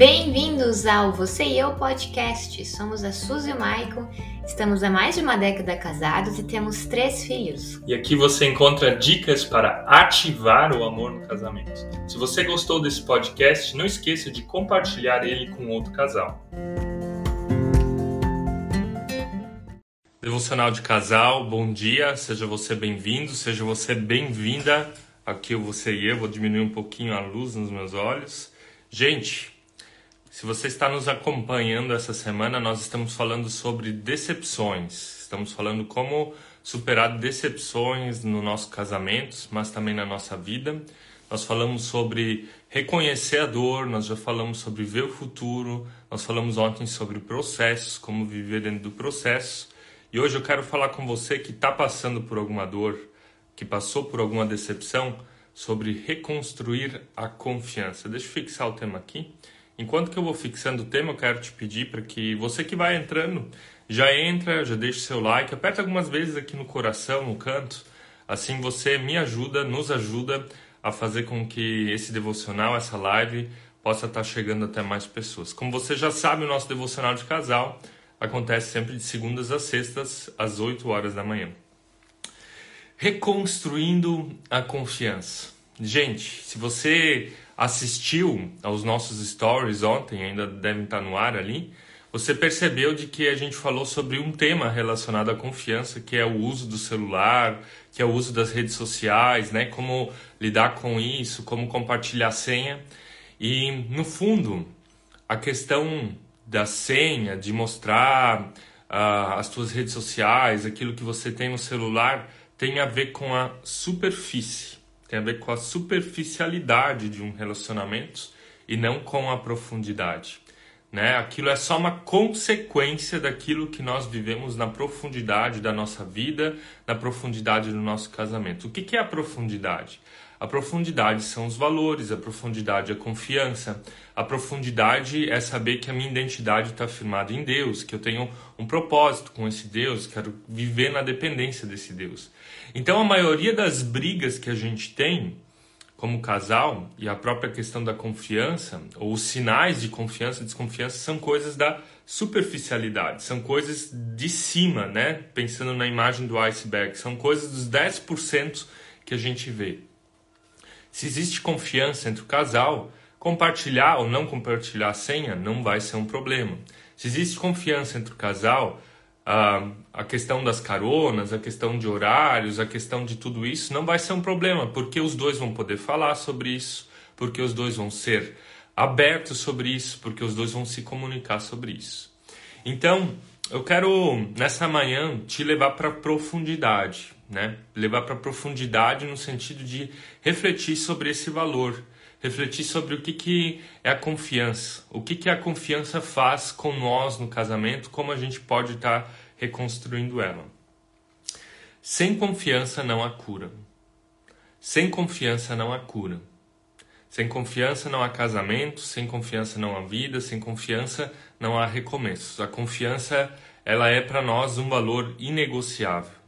Bem-vindos ao Você e Eu Podcast. Somos a Suzy e o Maicon, estamos há mais de uma década casados e temos três filhos. E aqui você encontra dicas para ativar o amor no casamento. Se você gostou desse podcast, não esqueça de compartilhar ele com outro casal. Devocional de casal, bom dia, seja você bem-vindo, seja você bem-vinda. Aqui eu, você e eu, vou diminuir um pouquinho a luz nos meus olhos. Gente, se você está nos acompanhando essa semana, nós estamos falando sobre decepções. Estamos falando como superar decepções no nosso casamento, mas também na nossa vida. Nós falamos sobre reconhecer a dor, nós já falamos sobre ver o futuro, nós falamos ontem sobre processos, como viver dentro do processo. E hoje eu quero falar com você que está passando por alguma dor, que passou por alguma decepção, sobre reconstruir a confiança. Deixa eu fixar o tema aqui. Enquanto que eu vou fixando o tema, eu quero te pedir para que você que vai entrando, já entra, já deixe seu like, aperta algumas vezes aqui no coração, no canto. Assim você me ajuda, nos ajuda a fazer com que esse devocional, essa live, possa estar chegando até mais pessoas. Como você já sabe, o nosso devocional de casal acontece sempre de segundas a sextas, às 8 horas da manhã. Reconstruindo a confiança. Gente, se você assistiu aos nossos stories ontem, ainda devem estar no ar ali, você percebeu de que a gente falou sobre um tema relacionado à confiança, que é o uso do celular, que é o uso das redes sociais, né? Como lidar com isso, como compartilhar senha. E no fundo, a questão da senha, de mostrar uh, as suas redes sociais, aquilo que você tem no celular, tem a ver com a superfície tem a ver com a superficialidade de um relacionamento e não com a profundidade. Né? Aquilo é só uma consequência daquilo que nós vivemos na profundidade da nossa vida, na profundidade do nosso casamento. O que, que é a profundidade? A profundidade são os valores, a profundidade é a confiança, a profundidade é saber que a minha identidade está firmada em Deus, que eu tenho um propósito com esse Deus, quero viver na dependência desse Deus. Então a maioria das brigas que a gente tem como casal e a própria questão da confiança, ou os sinais de confiança e desconfiança, são coisas da superficialidade, são coisas de cima, né? Pensando na imagem do iceberg, são coisas dos 10% que a gente vê. Se existe confiança entre o casal, compartilhar ou não compartilhar a senha não vai ser um problema. Se existe confiança entre o casal, a, a questão das caronas, a questão de horários, a questão de tudo isso não vai ser um problema, porque os dois vão poder falar sobre isso, porque os dois vão ser abertos sobre isso, porque os dois vão se comunicar sobre isso. Então, eu quero nessa manhã te levar para profundidade, né? Levar para profundidade no sentido de refletir sobre esse valor, refletir sobre o que, que é a confiança, o que, que a confiança faz com nós no casamento, como a gente pode estar tá reconstruindo ela. Sem confiança não há cura. Sem confiança não há cura. Sem confiança não há casamento, sem confiança não há vida, sem confiança não há recomeços. A confiança, ela é para nós um valor inegociável.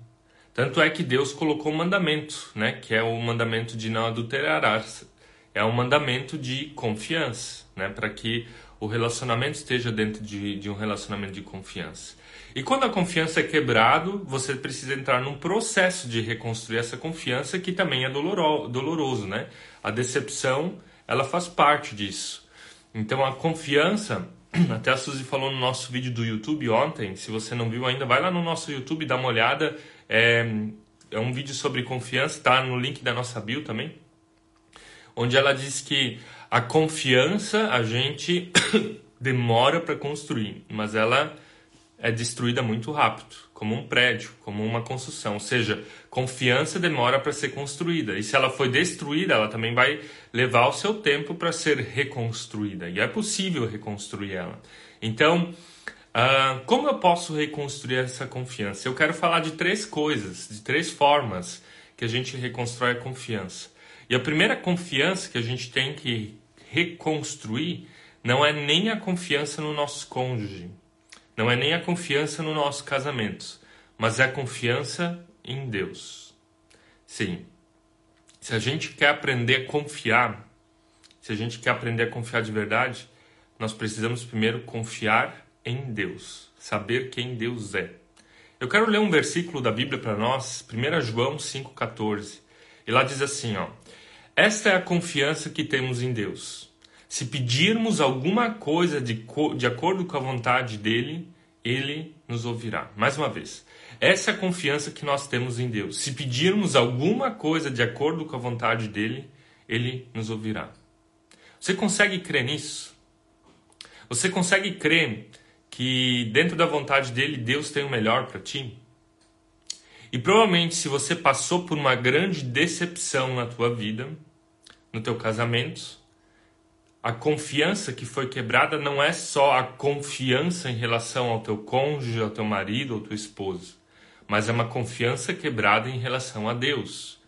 Tanto é que Deus colocou um mandamento, né, que é o mandamento de não adulterarás, é um mandamento de confiança, né? Para que o relacionamento esteja dentro de, de um relacionamento de confiança. E quando a confiança é quebrado, você precisa entrar num processo de reconstruir essa confiança que também é doloro, doloroso, né? A decepção, ela faz parte disso. Então a confiança, até a Suzy falou no nosso vídeo do YouTube ontem, se você não viu ainda, vai lá no nosso YouTube, dá uma olhada. É, é um vídeo sobre confiança, tá no link da nossa bio também onde ela diz que a confiança a gente demora para construir, mas ela é destruída muito rápido, como um prédio, como uma construção. Ou seja, confiança demora para ser construída. E se ela foi destruída, ela também vai levar o seu tempo para ser reconstruída. E é possível reconstruir ela. Então, uh, como eu posso reconstruir essa confiança? Eu quero falar de três coisas, de três formas que a gente reconstrói a confiança. E a primeira confiança que a gente tem que reconstruir não é nem a confiança no nosso cônjuge, não é nem a confiança no nosso casamento, mas é a confiança em Deus. Sim. Se a gente quer aprender a confiar, se a gente quer aprender a confiar de verdade, nós precisamos primeiro confiar em Deus, saber quem Deus é. Eu quero ler um versículo da Bíblia para nós, 1 João 5,14. E lá diz assim: ó, Esta é a confiança que temos em Deus. Se pedirmos alguma coisa de, de acordo com a vontade dele, ele nos ouvirá. Mais uma vez, essa é a confiança que nós temos em Deus. Se pedirmos alguma coisa de acordo com a vontade dele, ele nos ouvirá. Você consegue crer nisso? Você consegue crer que dentro da vontade dele Deus tem o melhor para ti? E provavelmente se você passou por uma grande decepção na tua vida, no teu casamento, a confiança que foi quebrada não é só a confiança em relação ao teu cônjuge, ao teu marido ou tua esposa, mas é uma confiança quebrada em relação a Deus.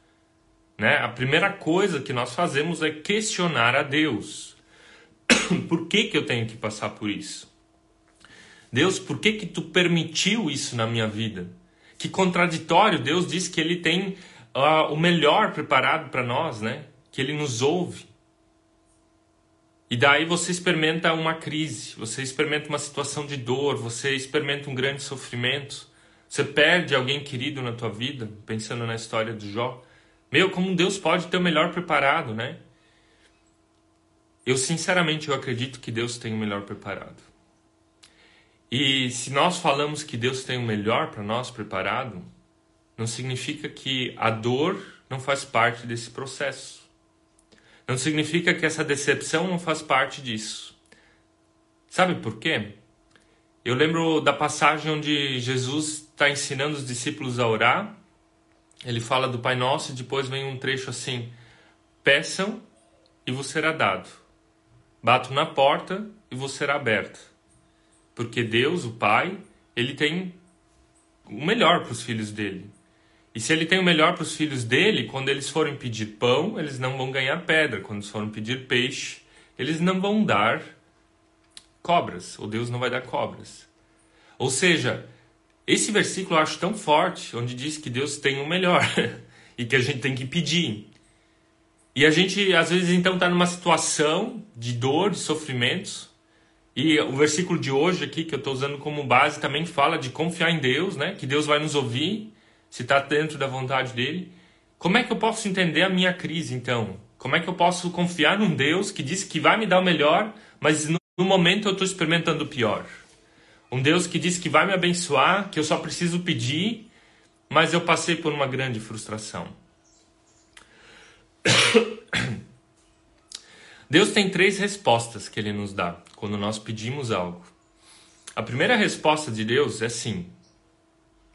Né? A primeira coisa que nós fazemos é questionar a Deus. por que, que eu tenho que passar por isso? Deus, por que, que tu permitiu isso na minha vida? Que contraditório, Deus diz que Ele tem uh, o melhor preparado para nós, né? que Ele nos ouve. E daí você experimenta uma crise, você experimenta uma situação de dor, você experimenta um grande sofrimento, você perde alguém querido na tua vida, pensando na história do Jó. Meu, como Deus pode ter o melhor preparado, né? Eu sinceramente eu acredito que Deus tem o melhor preparado. E se nós falamos que Deus tem o melhor para nós preparado, não significa que a dor não faz parte desse processo. Não significa que essa decepção não faz parte disso. Sabe por quê? Eu lembro da passagem onde Jesus está ensinando os discípulos a orar. Ele fala do Pai Nosso e depois vem um trecho assim: Peçam e vos será dado. Bato na porta e vos será aberta. Porque Deus, o Pai, ele tem o melhor para os filhos dele. E se ele tem o melhor para os filhos dele, quando eles forem pedir pão, eles não vão ganhar pedra. Quando eles forem pedir peixe, eles não vão dar cobras, ou Deus não vai dar cobras. Ou seja, esse versículo eu acho tão forte, onde diz que Deus tem o melhor e que a gente tem que pedir. E a gente, às vezes, então está numa situação de dor, de sofrimentos, e o versículo de hoje aqui, que eu estou usando como base, também fala de confiar em Deus, né? Que Deus vai nos ouvir, se está dentro da vontade dele. Como é que eu posso entender a minha crise, então? Como é que eu posso confiar num Deus que disse que vai me dar o melhor, mas no, momento eu estou experimentando o pior? Um Deus que disse que vai me abençoar, que eu só preciso pedir, mas eu passei por uma grande frustração. Deus tem três respostas que ele nos dá quando nós pedimos algo. A primeira resposta de Deus é sim.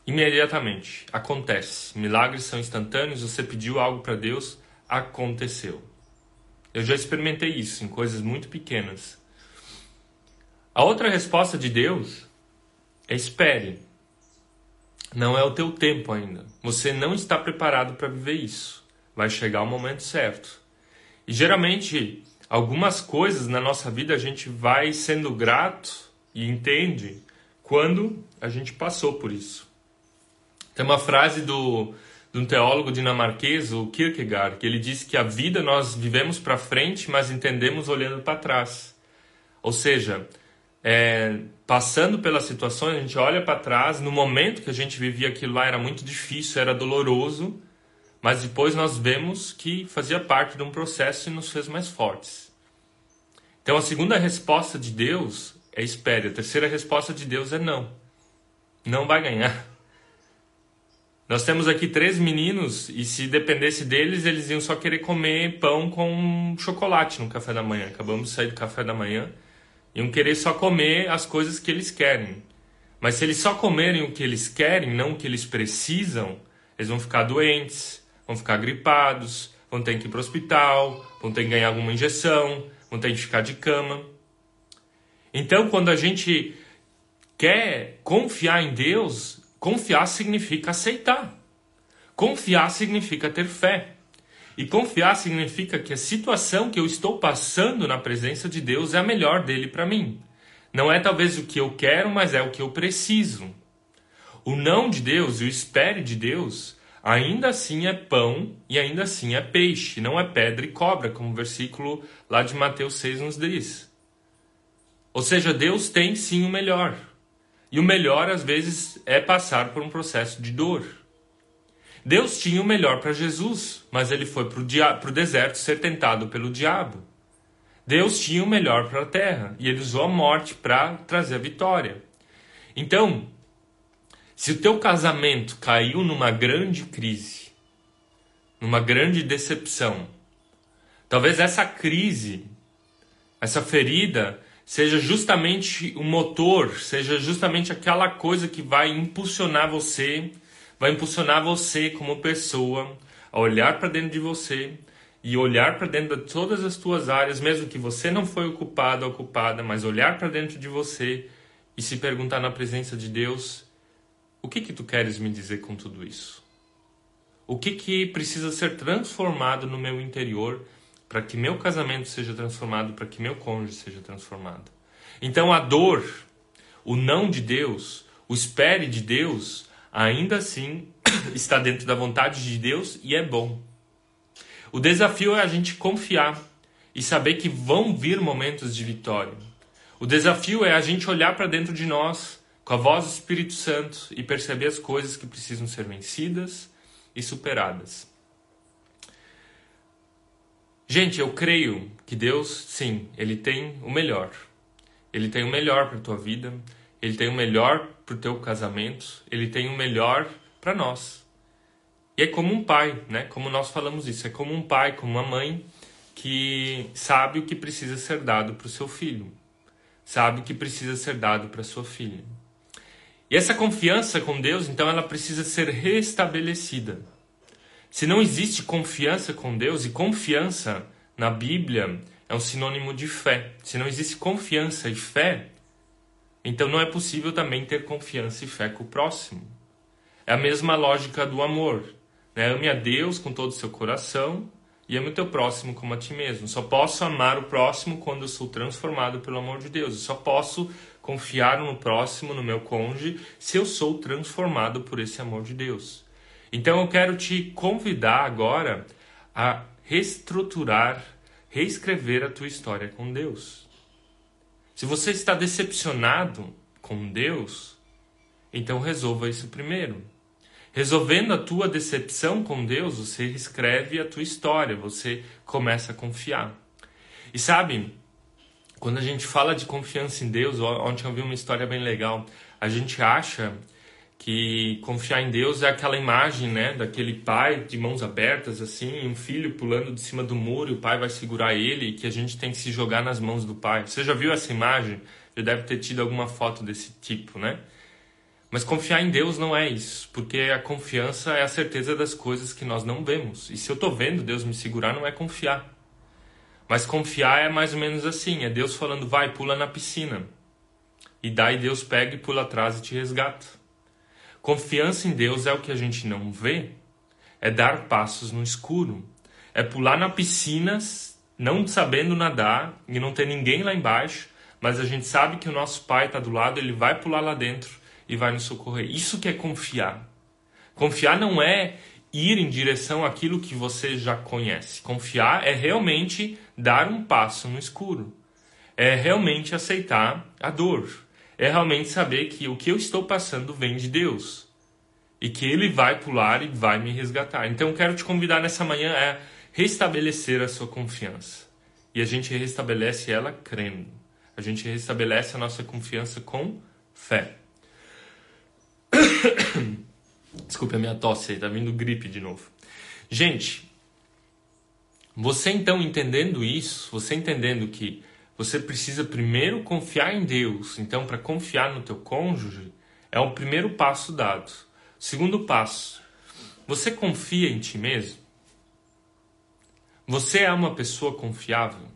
Imediatamente. Acontece. Milagres são instantâneos. Você pediu algo para Deus, aconteceu. Eu já experimentei isso em coisas muito pequenas. A outra resposta de Deus é espere. Não é o teu tempo ainda. Você não está preparado para viver isso. Vai chegar o momento certo. E geralmente algumas coisas na nossa vida a gente vai sendo grato e entende quando a gente passou por isso. Tem uma frase do, de um teólogo dinamarquês, o Kierkegaard, que ele diz que a vida nós vivemos para frente, mas entendemos olhando para trás. Ou seja, é, passando pelas situações, a gente olha para trás, no momento que a gente vivia aquilo lá era muito difícil, era doloroso, mas depois nós vemos que fazia parte de um processo e nos fez mais fortes. Então a segunda resposta de Deus é espere. A terceira resposta de Deus é não. Não vai ganhar. Nós temos aqui três meninos e se dependesse deles, eles iam só querer comer pão com chocolate no café da manhã. Acabamos de sair do café da manhã. Iam querer só comer as coisas que eles querem. Mas se eles só comerem o que eles querem, não o que eles precisam, eles vão ficar doentes, vão ficar gripados, vão ter que ir para o hospital, vão ter que ganhar alguma injeção, vão ter que ficar de cama. Então, quando a gente quer confiar em Deus, confiar significa aceitar. Confiar significa ter fé. E confiar significa que a situação que eu estou passando na presença de Deus é a melhor dele para mim. Não é talvez o que eu quero, mas é o que eu preciso. O não de Deus e o espere de Deus ainda assim é pão e ainda assim é peixe, não é pedra e cobra, como o versículo lá de Mateus 6 nos diz. Ou seja, Deus tem sim o melhor. E o melhor, às vezes, é passar por um processo de dor. Deus tinha o melhor para Jesus, mas ele foi para o deserto ser tentado pelo diabo. Deus tinha o melhor para a terra e ele usou a morte para trazer a vitória. Então, se o teu casamento caiu numa grande crise, numa grande decepção, talvez essa crise, essa ferida, seja justamente o motor, seja justamente aquela coisa que vai impulsionar você, vai impulsionar você como pessoa a olhar para dentro de você e olhar para dentro de todas as tuas áreas, mesmo que você não foi ocupado ocupada, mas olhar para dentro de você e se perguntar na presença de Deus o que que tu queres me dizer com tudo isso? O que que precisa ser transformado no meu interior para que meu casamento seja transformado, para que meu cônjuge seja transformado? Então a dor, o não de Deus, o espere de Deus, ainda assim está dentro da vontade de Deus e é bom. O desafio é a gente confiar e saber que vão vir momentos de vitória. O desafio é a gente olhar para dentro de nós com a voz do Espírito Santo e perceber as coisas que precisam ser vencidas e superadas. Gente, eu creio que Deus, sim, Ele tem o melhor. Ele tem o melhor para tua vida, Ele tem o melhor para o teu casamento, Ele tem o melhor para nós. E é como um pai, né? Como nós falamos isso, é como um pai, como uma mãe que sabe o que precisa ser dado para o seu filho, sabe o que precisa ser dado para sua filha. E essa confiança com Deus, então, ela precisa ser restabelecida. Se não existe confiança com Deus, e confiança na Bíblia é um sinônimo de fé. Se não existe confiança e fé, então não é possível também ter confiança e fé com o próximo. É a mesma lógica do amor. Né? Ame a Deus com todo o seu coração e ame o teu próximo como a ti mesmo. Só posso amar o próximo quando eu sou transformado pelo amor de Deus. Eu só posso confiar no próximo, no meu cônjuge, se eu sou transformado por esse amor de Deus. Então eu quero te convidar agora a reestruturar, reescrever a tua história com Deus. Se você está decepcionado com Deus, então resolva isso primeiro. Resolvendo a tua decepção com Deus, você reescreve a tua história, você começa a confiar. E sabe, quando a gente fala de confiança em Deus, ontem eu vi uma história bem legal. A gente acha que confiar em Deus é aquela imagem, né, daquele pai de mãos abertas assim, um filho pulando de cima do muro e o pai vai segurar ele e que a gente tem que se jogar nas mãos do pai. Você já viu essa imagem? Já deve ter tido alguma foto desse tipo, né? Mas confiar em Deus não é isso, porque a confiança é a certeza das coisas que nós não vemos. E se eu estou vendo Deus me segurar, não é confiar. Mas confiar é mais ou menos assim: é Deus falando, vai, pula na piscina. E daí Deus pega e pula atrás e te resgata. Confiança em Deus é o que a gente não vê, é dar passos no escuro, é pular na piscina não sabendo nadar e não ter ninguém lá embaixo, mas a gente sabe que o nosso pai está do lado, ele vai pular lá dentro e vai nos socorrer. Isso que é confiar. Confiar não é ir em direção àquilo que você já conhece. Confiar é realmente dar um passo no escuro. É realmente aceitar a dor. É realmente saber que o que eu estou passando vem de Deus. E que Ele vai pular e vai me resgatar. Então eu quero te convidar nessa manhã a restabelecer a sua confiança. E a gente restabelece ela crendo. A gente restabelece a nossa confiança com fé. Desculpe a minha tosse aí, tá vindo gripe de novo. Gente, você então entendendo isso, você entendendo que você precisa primeiro confiar em Deus, então para confiar no teu cônjuge, é o primeiro passo dado. Segundo passo, você confia em ti mesmo? Você é uma pessoa confiável?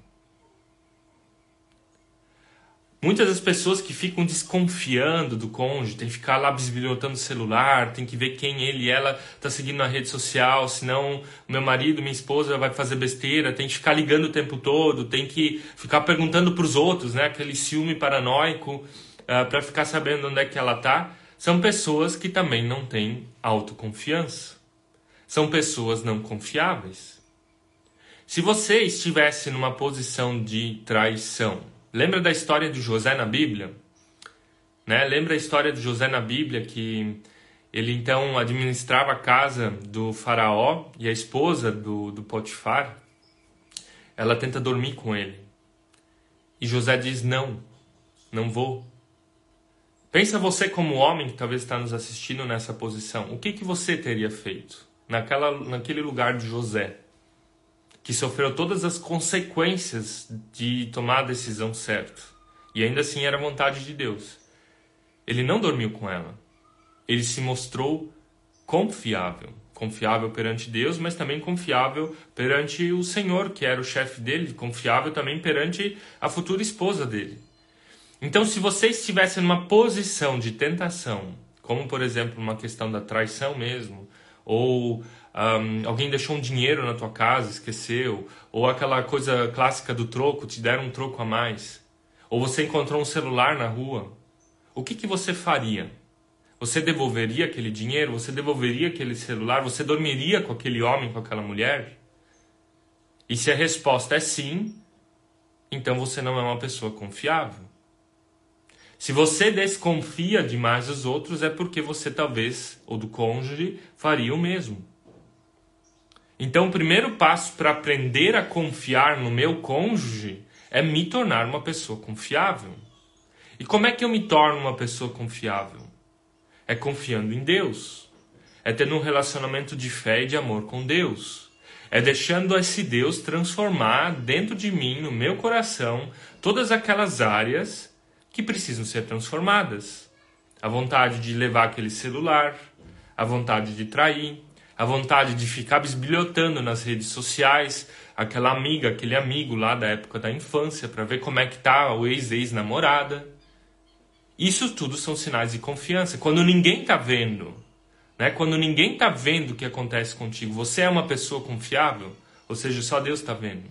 Muitas das pessoas que ficam desconfiando do cônjuge, tem que ficar lá bisbilhotando o celular, tem que ver quem ele e ela está seguindo na rede social, senão meu marido, minha esposa vai fazer besteira, tem que ficar ligando o tempo todo, tem que ficar perguntando para os outros, né? Aquele ciúme paranoico uh, ah, para ficar sabendo onde é que ela tá. São pessoas que também não têm autoconfiança. São pessoas não confiáveis. Se você estivesse numa posição de traição, Lembra da história de José na Bíblia? Né? Lembra a história de José na Bíblia que ele então administrava a casa do faraó e a esposa do, do Potifar, ela tenta dormir com ele. E José diz: Não, não vou. Pensa você como homem que talvez está nos assistindo nessa posição. O que, que você teria feito naquela, naquele lugar de José? Que sofreu todas as consequências de tomar a decisão certa. E ainda assim era vontade de Deus. Ele não dormiu com ela. Ele se mostrou confiável. Confiável perante Deus, mas também confiável perante o Senhor, que era o chefe dele, confiável também perante a futura esposa dele. Então, se você estivesse numa posição de tentação, como por exemplo uma questão da traição mesmo, ou um, alguém deixou um dinheiro na tua casa, esqueceu, ou aquela coisa clássica do troco, te deram um troco a mais, ou você encontrou um celular na rua, o que, que você faria? Você devolveria aquele dinheiro? Você devolveria aquele celular? Você dormiria com aquele homem, com aquela mulher? E se a resposta é sim, então você não é uma pessoa confiável. Se você desconfia demais dos outros, é porque você talvez, ou do cônjuge, faria o mesmo. Então, o primeiro passo para aprender a confiar no meu cônjuge é me tornar uma pessoa confiável. E como é que eu me torno uma pessoa confiável? É confiando em Deus. É tendo um relacionamento de fé e de amor com Deus. É deixando esse Deus transformar dentro de mim, no meu coração, todas aquelas áreas que precisam ser transformadas. A vontade de levar aquele celular, a vontade de trair, a vontade de ficar bisbilhotando nas redes sociais aquela amiga, aquele amigo lá da época da infância para ver como é que tá o ex-ex-namorada. Isso tudo são sinais de confiança. Quando ninguém está vendo, né? Quando ninguém está vendo o que acontece contigo, você é uma pessoa confiável, ou seja, só Deus está vendo.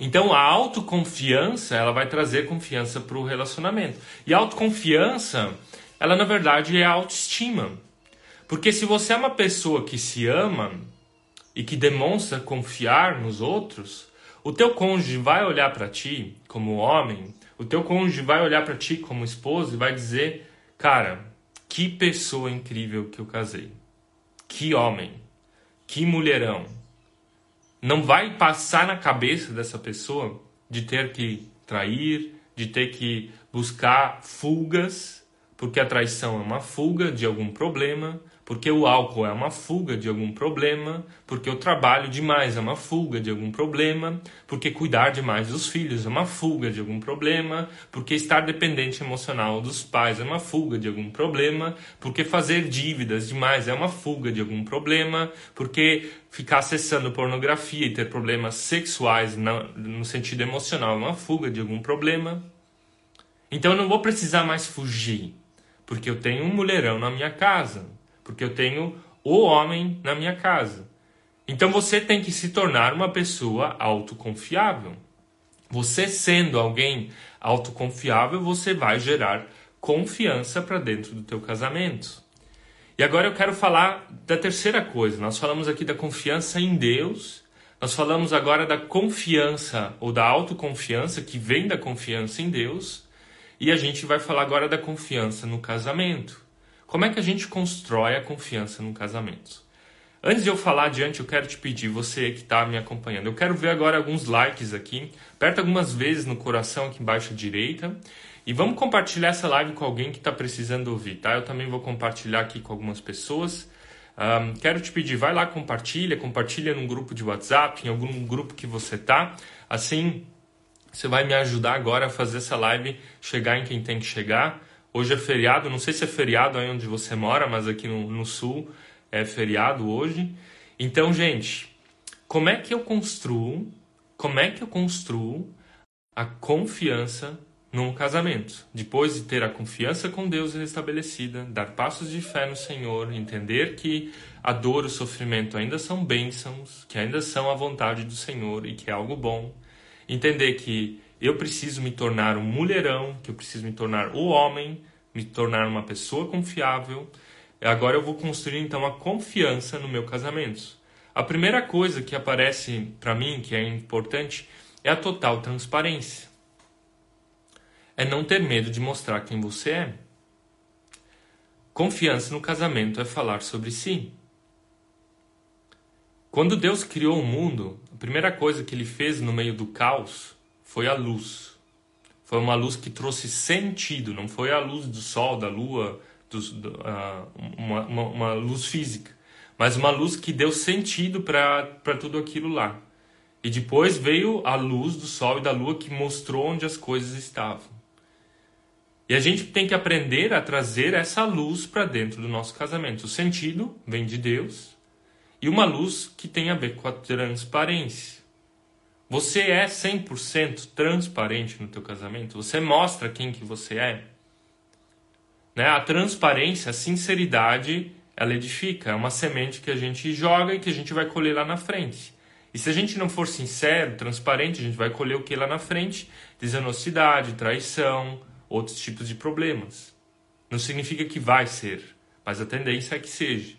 Então a autoconfiança, ela vai trazer confiança para o relacionamento. E a autoconfiança, ela na verdade é a autoestima. Porque se você é uma pessoa que se ama e que demonstra confiar nos outros, o teu cônjuge vai olhar para ti como homem, o teu cônjuge vai olhar para ti como esposa e vai dizer: "Cara, que pessoa incrível que eu casei. Que homem. Que mulherão não vai passar na cabeça dessa pessoa de ter que trair, de ter que buscar fugas, porque a traição é uma fuga de algum problema, porque o álcool é uma fuga de algum problema, porque o trabalho demais é uma fuga de algum problema, porque cuidar demais dos filhos é uma fuga de algum problema, porque estar dependente emocional dos pais é uma fuga de algum problema, porque fazer dívidas demais é uma fuga de algum problema, porque ficar acessando pornografia e ter problemas sexuais no sentido emocional é uma fuga de algum problema. Então eu não vou precisar mais fugir, porque eu tenho um mulherão na minha casa porque eu tenho o homem na minha casa. Então você tem que se tornar uma pessoa autoconfiável. Você sendo alguém autoconfiável, você vai gerar confiança para dentro do teu casamento. E agora eu quero falar da terceira coisa. Nós falamos aqui da confiança em Deus. Nós falamos agora da confiança ou da autoconfiança que vem da confiança em Deus. E a gente vai falar agora da confiança no casamento. Como é que a gente constrói a confiança no casamento? Antes de eu falar adiante, eu quero te pedir, você que está me acompanhando, eu quero ver agora alguns likes aqui. Aperta algumas vezes no coração aqui embaixo à direita. E vamos compartilhar essa live com alguém que está precisando ouvir, tá? Eu também vou compartilhar aqui com algumas pessoas. Um, quero te pedir, vai lá, compartilha, compartilha num grupo de WhatsApp, em algum grupo que você tá. Assim, você vai me ajudar agora a fazer essa live chegar em quem tem que chegar. Hoje é feriado, não sei se é feriado aí onde você mora, mas aqui no, no sul é feriado hoje. Então, gente, como é que eu construo, como é que eu construo a confiança num casamento? Depois de ter a confiança com Deus restabelecida, dar passos de fé no Senhor, entender que a dor o sofrimento ainda são bênçãos, que ainda são a vontade do Senhor e que é algo bom. Entender que eu preciso me tornar um mulherão, que eu preciso me tornar o homem, me tornar uma pessoa confiável. Agora eu vou construir então a confiança no meu casamento. A primeira coisa que aparece para mim, que é importante, é a total transparência. é não ter medo de mostrar quem você é. Confiança no casamento é falar sobre si. Quando Deus criou o mundo, a primeira coisa que ele fez no meio do caos foi a luz. Foi uma luz que trouxe sentido, não foi a luz do sol, da lua, do, uh, uma, uma, uma, luz física, mas uma luz que deu sentido para tudo aquilo lá. E depois veio a luz do sol e da lua que mostrou onde as coisas estavam. E a gente tem que aprender a trazer essa luz para dentro do nosso casamento. O sentido vem de Deus e uma luz que tem a ver com a transparência. Você é 100% transparente no teu casamento? Você mostra quem que você é? Né? A transparência, a sinceridade, ela edifica. É uma semente que a gente joga e que a gente vai colher lá na frente. E se a gente não for sincero, transparente, a gente vai colher o que lá na frente? Desonestidade, traição, outros tipos de problemas. Não significa que vai ser, mas a tendência é que seja.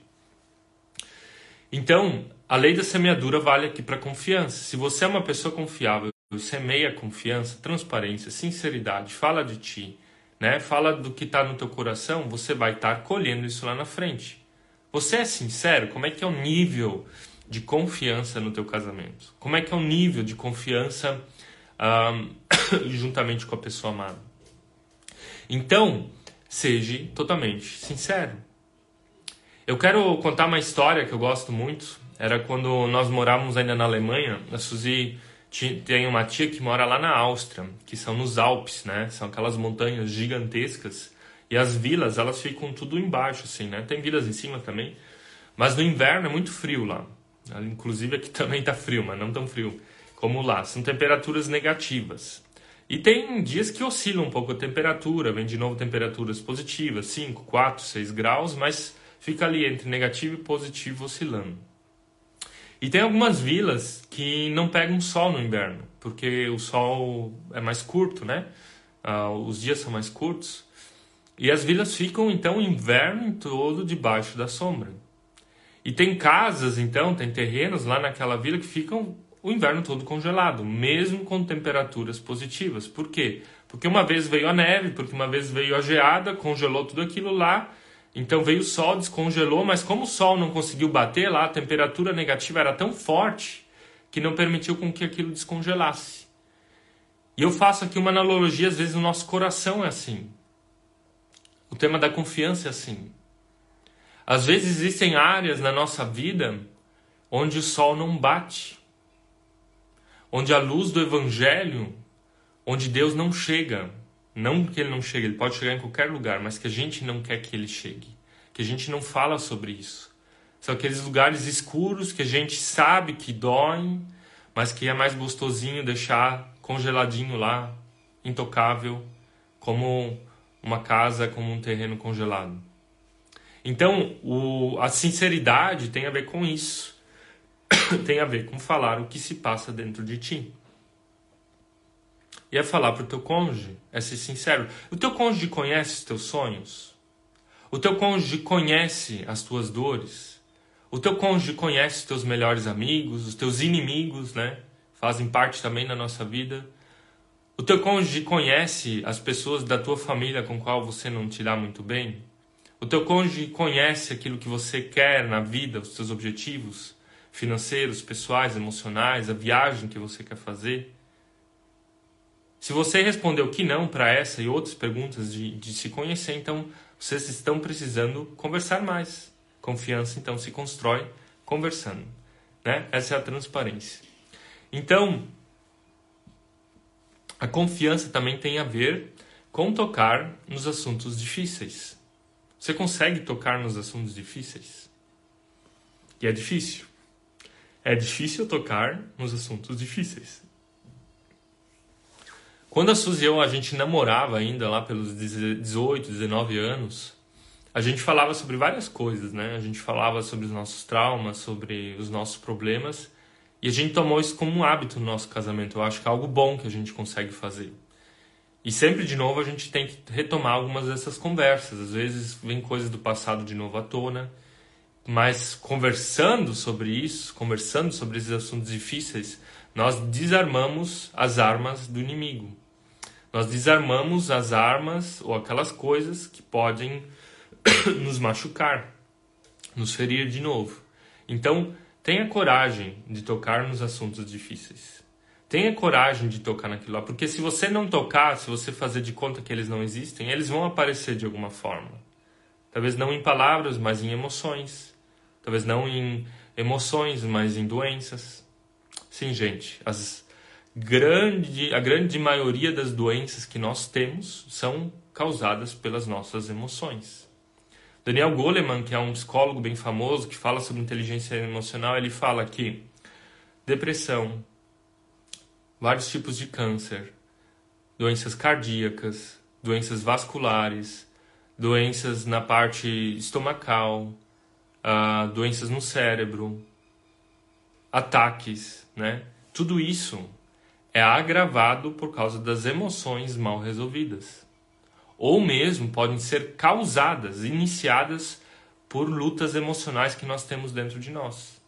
Então, a lei da semeadura vale aqui para confiança. Se você é uma pessoa confiável, semeia confiança, transparência, sinceridade, fala de ti, né? Fala do que está no teu coração, você vai estar tá colhendo isso lá na frente. Você é sincero? Como é que é o nível de confiança no teu casamento? Como é que é o nível de confiança um, juntamente com a pessoa amada? Então, seja totalmente sincero. Eu quero contar uma história que eu gosto muito. Era quando nós morávamos ainda na Alemanha. A Suzy tem uma tia que mora lá na Áustria, que são nos Alpes, né? São aquelas montanhas gigantescas. E as vilas, elas ficam tudo embaixo, assim, né? Tem vilas em cima também. Mas no inverno é muito frio lá. Inclusive aqui também tá frio, mas não tão frio como lá. São temperaturas negativas. E tem dias que oscilam um pouco a temperatura, vem de novo temperaturas positivas, 5, 4, 6 graus, mas fica ali entre negativo e positivo oscilando. E tem algumas vilas que não pegam sol no inverno, porque o sol é mais curto, né? Uh, os dias são mais curtos. E as vilas ficam então o inverno todo debaixo da sombra. E tem casas, então, tem terrenos lá naquela vila que ficam o inverno todo congelado, mesmo com temperaturas positivas. Por quê? Porque uma vez veio a neve, porque uma vez veio a geada, congelou tudo aquilo lá. Então veio o sol, descongelou, mas como o sol não conseguiu bater lá, a temperatura negativa era tão forte que não permitiu com que aquilo descongelasse. E eu faço aqui uma analogia, às vezes o nosso coração é assim. O tema da confiança é assim. Às vezes existem áreas na nossa vida onde o sol não bate onde a luz do evangelho, onde Deus não chega, não que ele não chega, ele pode chegar em qualquer lugar, mas que a gente não quer que ele chegue, que a gente não fala sobre isso. São aqueles lugares escuros que a gente sabe que doem, mas que é mais gostosinho deixar congeladinho lá, intocável, como uma casa, como um terreno congelado. Então, o, a sinceridade tem a ver com isso. tem a ver com falar o que se passa dentro de ti. E é falar para o teu cônjuge, é ser sincero. O teu cônjuge conhece os teus sonhos? O teu cônjuge conhece as tuas dores? O teu cônjuge conhece os teus melhores amigos, os teus inimigos, né? Fazem parte também da nossa vida. O teu cônjuge conhece as pessoas da tua família com qual você não te dá muito bem? O teu cônjuge conhece aquilo que você quer na vida, os teus objetivos? financeiros, pessoais, emocionais, a viagem que você quer fazer? Se você respondeu que não para essa e outras perguntas de, de se conhecer, então vocês estão precisando conversar mais. Confiança, então, se constrói conversando. Né? Essa é a transparência. Então, a confiança também tem a ver com tocar nos assuntos difíceis. Você consegue tocar nos assuntos difíceis? E é difícil. É difícil tocar nos assuntos difíceis. Quando a Suzy e eu, a gente namorava ainda lá pelos 18, 19 anos, a gente falava sobre várias coisas, né? A gente falava sobre os nossos traumas, sobre os nossos problemas, e a gente tomou isso como um hábito no nosso casamento. Eu acho que é algo bom que a gente consegue fazer. E sempre de novo a gente tem que retomar algumas dessas conversas. Às vezes vem coisas do passado de novo à tona, mas conversando sobre isso, conversando sobre esses assuntos difíceis, nós desarmamos as armas do inimigo. Nós desarmamos as armas ou aquelas coisas que podem nos machucar, nos ferir de novo. Então, tenha coragem de tocar nos assuntos difíceis. Tenha coragem de tocar naquilo lá, porque se você não tocar, se você fazer de conta que eles não existem, eles vão aparecer de alguma forma. Talvez não em palavras, mas em emoções. Talvez não em emoções, mas em doenças. Sim, gente, as grande, a grande maioria das doenças que nós temos são causadas pelas nossas emoções. Daniel Goleman, que é um psicólogo bem famoso que fala sobre inteligência emocional, ele fala que depressão, vários tipos de câncer, doenças cardíacas, doenças vasculares, doenças na parte estomacal, uh, doenças no cérebro, ataques, né? Tudo isso é agravado por causa das emoções mal resolvidas. Ou mesmo podem ser causadas, iniciadas por lutas emocionais que nós temos dentro de nós.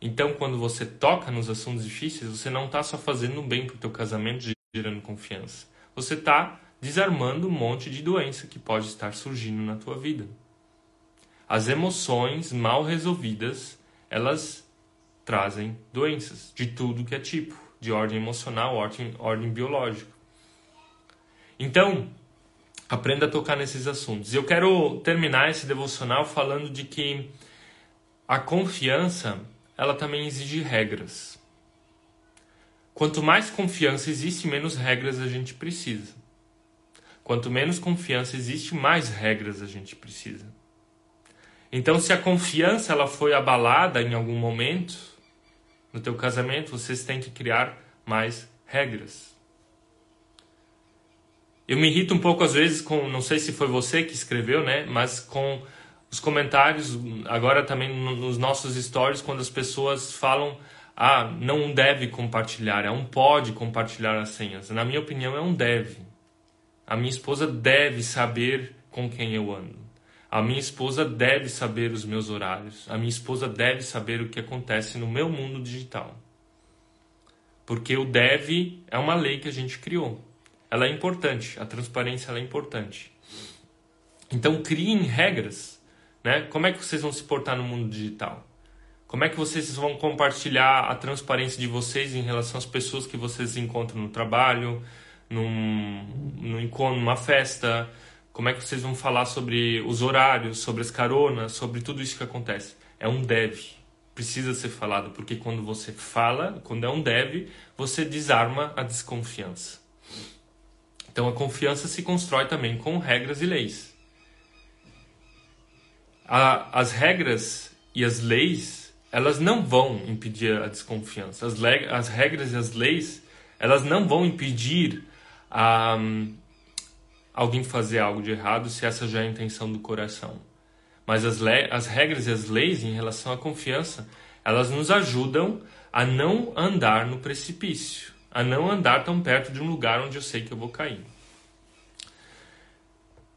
Então, quando você toca nos assuntos difíceis, você não está só fazendo bem para o teu casamento, gerando confiança. Você está desarmando um monte de doença que pode estar surgindo na tua vida. As emoções mal resolvidas, elas trazem doenças de tudo que é tipo, de ordem emocional, ordem, ordem biológica. Então, aprenda a tocar nesses assuntos. Eu quero terminar esse devocional falando de que a confiança, ela também exige regras. Quanto mais confiança existe, menos regras a gente precisa. Quanto menos confiança existe, mais regras a gente precisa. Então, se a confiança ela foi abalada em algum momento, no teu casamento, vocês têm que criar mais regras. Eu me irrito um pouco às vezes com, não sei se foi você que escreveu, né, mas com os comentários agora também nos nossos stories quando as pessoas falam ah, não deve compartilhar, é um pode compartilhar as senhas. Na minha opinião, é um deve. A minha esposa deve saber com quem eu ando. A minha esposa deve saber os meus horários. A minha esposa deve saber o que acontece no meu mundo digital. Porque o deve é uma lei que a gente criou. Ela é importante, a transparência é importante. Então criem regras, né? Como é que vocês vão se portar no mundo digital? Como é que vocês vão compartilhar a transparência de vocês em relação às pessoas que vocês encontram no trabalho, num, num, numa festa, como é que vocês vão falar sobre os horários, sobre as caronas, sobre tudo isso que acontece? É um deve. Precisa ser falado, porque quando você fala, quando é um deve, você desarma a desconfiança. Então a confiança se constrói também com regras e leis. A, as regras e as leis, elas não vão impedir a desconfiança. As, as regras e as leis, elas não vão impedir a, alguém fazer algo de errado se essa já é a intenção do coração. Mas as, as regras e as leis em relação à confiança, elas nos ajudam a não andar no precipício, a não andar tão perto de um lugar onde eu sei que eu vou cair.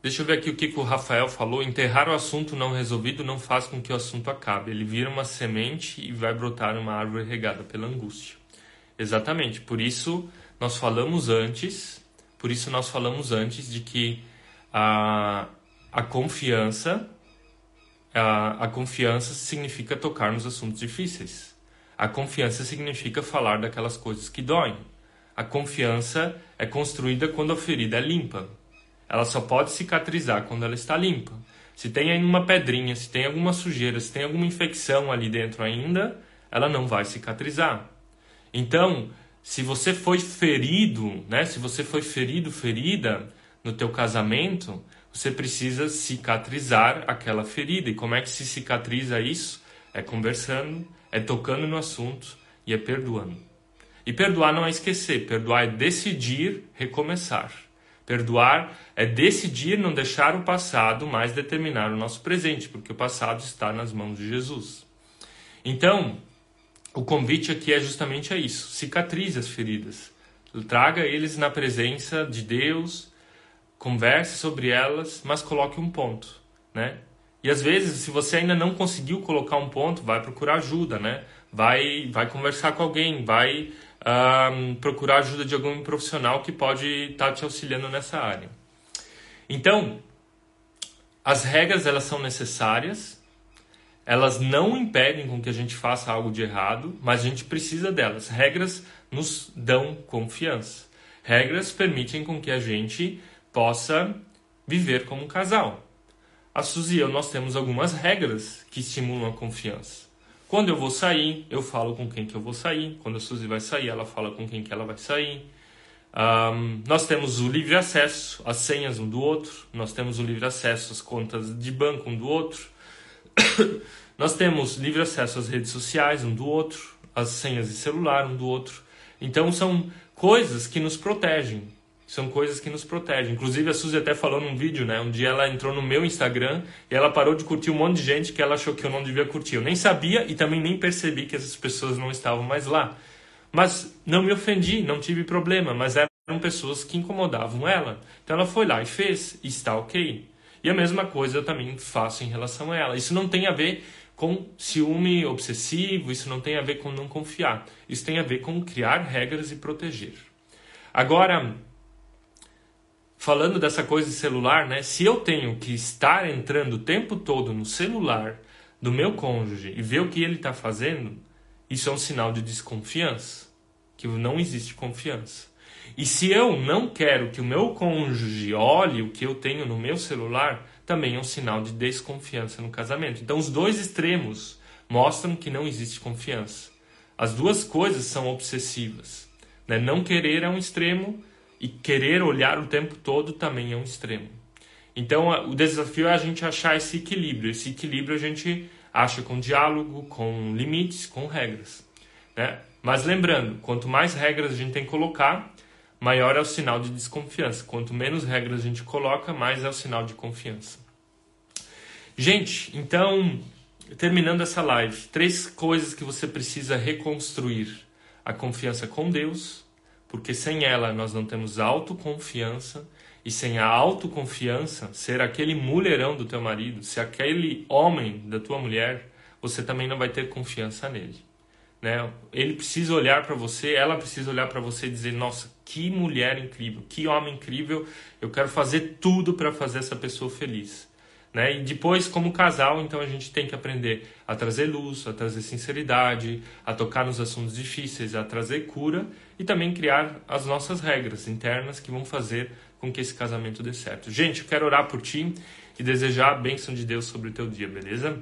Deixa eu ver aqui o que, que o Rafael falou. Enterrar o assunto não resolvido não faz com que o assunto acabe. Ele vira uma semente e vai brotar uma árvore regada pela angústia. Exatamente. Por isso, nós falamos antes por isso nós falamos antes de que a, a confiança a, a confiança significa tocar nos assuntos difíceis. A confiança significa falar daquelas coisas que doem. A confiança é construída quando a ferida é limpa. Ela só pode cicatrizar quando ela está limpa. Se tem uma pedrinha, se tem alguma sujeira, se tem alguma infecção ali dentro ainda, ela não vai cicatrizar. Então, se você foi ferido, né? Se você foi ferido, ferida no teu casamento, você precisa cicatrizar aquela ferida. E como é que se cicatriza isso? É conversando, é tocando no assunto e é perdoando. E perdoar não é esquecer, perdoar é decidir recomeçar. Perdoar é decidir não deixar o passado mais determinar o nosso presente, porque o passado está nas mãos de Jesus. Então, o convite aqui é justamente a isso: cicatrize as feridas, traga eles na presença de Deus, converse sobre elas, mas coloque um ponto, né? E às vezes, se você ainda não conseguiu colocar um ponto, vai procurar ajuda, né? Vai, vai conversar com alguém, vai uh, procurar ajuda de algum profissional que pode estar tá te auxiliando nessa área. Então, as regras elas são necessárias, elas não impedem com que a gente faça algo de errado, mas a gente precisa delas. Regras nos dão confiança. Regras permitem com que a gente possa viver como um casal. A Suzy e eu, nós temos algumas regras que estimulam a confiança. Quando eu vou sair, eu falo com quem que eu vou sair. Quando a Suzy vai sair, ela fala com quem que ela vai sair. Um, nós temos o livre acesso às senhas um do outro. Nós temos o livre acesso às contas de banco um do outro. nós temos livre acesso às redes sociais um do outro. Às senhas de celular um do outro. Então são coisas que nos protegem são coisas que nos protegem. Inclusive a Suzy até falou num vídeo, né? Um dia ela entrou no meu Instagram e ela parou de curtir um monte de gente que ela achou que eu não devia curtir. Eu nem sabia e também nem percebi que essas pessoas não estavam mais lá. Mas não me ofendi, não tive problema, mas eram pessoas que incomodavam ela. Então ela foi lá e fez, e está ok. E a mesma coisa eu também faço em relação a ela. Isso não tem a ver com ciúme obsessivo, isso não tem a ver com não confiar. Isso tem a ver com criar regras e proteger. Agora, falando dessa coisa de celular, né? Se eu tenho que estar entrando o tempo todo no celular do meu cônjuge e ver o que ele está fazendo, isso é um sinal de desconfiança, que não existe confiança. E se eu não quero que o meu cônjuge olhe o que eu tenho no meu celular, também é um sinal de desconfiança no casamento. Então, os dois extremos mostram que não existe confiança. As duas coisas são obsessivas. Né? Não querer é um extremo e querer olhar o tempo todo também é um extremo. Então, o desafio é a gente achar esse equilíbrio. Esse equilíbrio a gente acha com diálogo, com limites, com regras. Né? Mas lembrando, quanto mais regras a gente tem que colocar, maior é o sinal de desconfiança. Quanto menos regras a gente coloca, mais é o sinal de confiança. Gente, então, terminando essa live, três coisas que você precisa reconstruir: a confiança com Deus, porque sem ela nós não temos autoconfiança, e sem a autoconfiança, ser aquele mulherão do teu marido, ser aquele homem da tua mulher, você também não vai ter confiança nele. Né? Ele precisa olhar para você, ela precisa olhar para você e dizer: Nossa, que mulher incrível, que homem incrível, eu quero fazer tudo para fazer essa pessoa feliz. Né? E depois, como casal, então a gente tem que aprender a trazer luz, a trazer sinceridade, a tocar nos assuntos difíceis, a trazer cura e também criar as nossas regras internas que vão fazer com que esse casamento dê certo. Gente, eu quero orar por ti e desejar a bênção de Deus sobre o teu dia, beleza?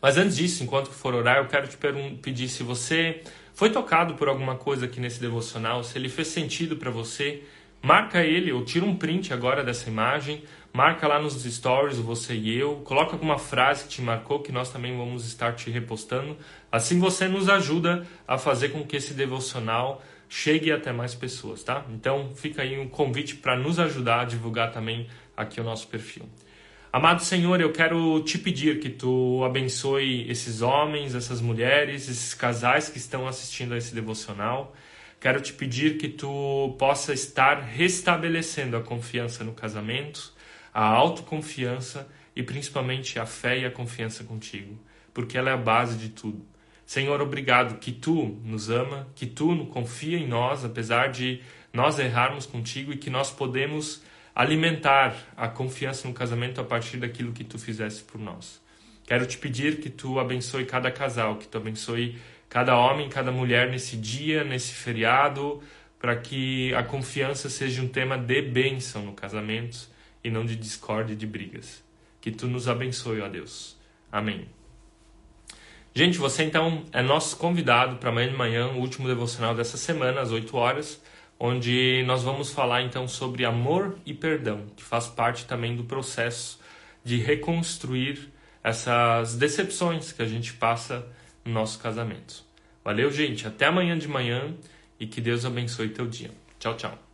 Mas antes disso, enquanto for orar, eu quero te pedir se você foi tocado por alguma coisa aqui nesse devocional, se ele fez sentido para você, marca ele ou tira um print agora dessa imagem Marca lá nos stories você e eu, coloca alguma frase que te marcou que nós também vamos estar te repostando. Assim você nos ajuda a fazer com que esse devocional chegue até mais pessoas, tá? Então fica aí um convite para nos ajudar a divulgar também aqui o nosso perfil. Amado Senhor, eu quero te pedir que tu abençoe esses homens, essas mulheres, esses casais que estão assistindo a esse devocional. Quero te pedir que tu possa estar restabelecendo a confiança no casamento, a autoconfiança e principalmente a fé e a confiança contigo, porque ela é a base de tudo. Senhor, obrigado que tu nos ama, que tu confia em nós, apesar de nós errarmos contigo e que nós podemos alimentar a confiança no casamento a partir daquilo que tu fizeste por nós. Quero te pedir que tu abençoe cada casal, que tu abençoe cada homem, cada mulher nesse dia, nesse feriado, para que a confiança seja um tema de bênção no casamento e não de discórdia e de brigas. Que tu nos abençoe, ó Deus. Amém. Gente, você então é nosso convidado para amanhã de manhã, o último devocional dessa semana, às 8 horas, onde nós vamos falar então sobre amor e perdão, que faz parte também do processo de reconstruir essas decepções que a gente passa no nosso casamento. Valeu, gente. Até amanhã de manhã e que Deus abençoe teu dia. Tchau, tchau.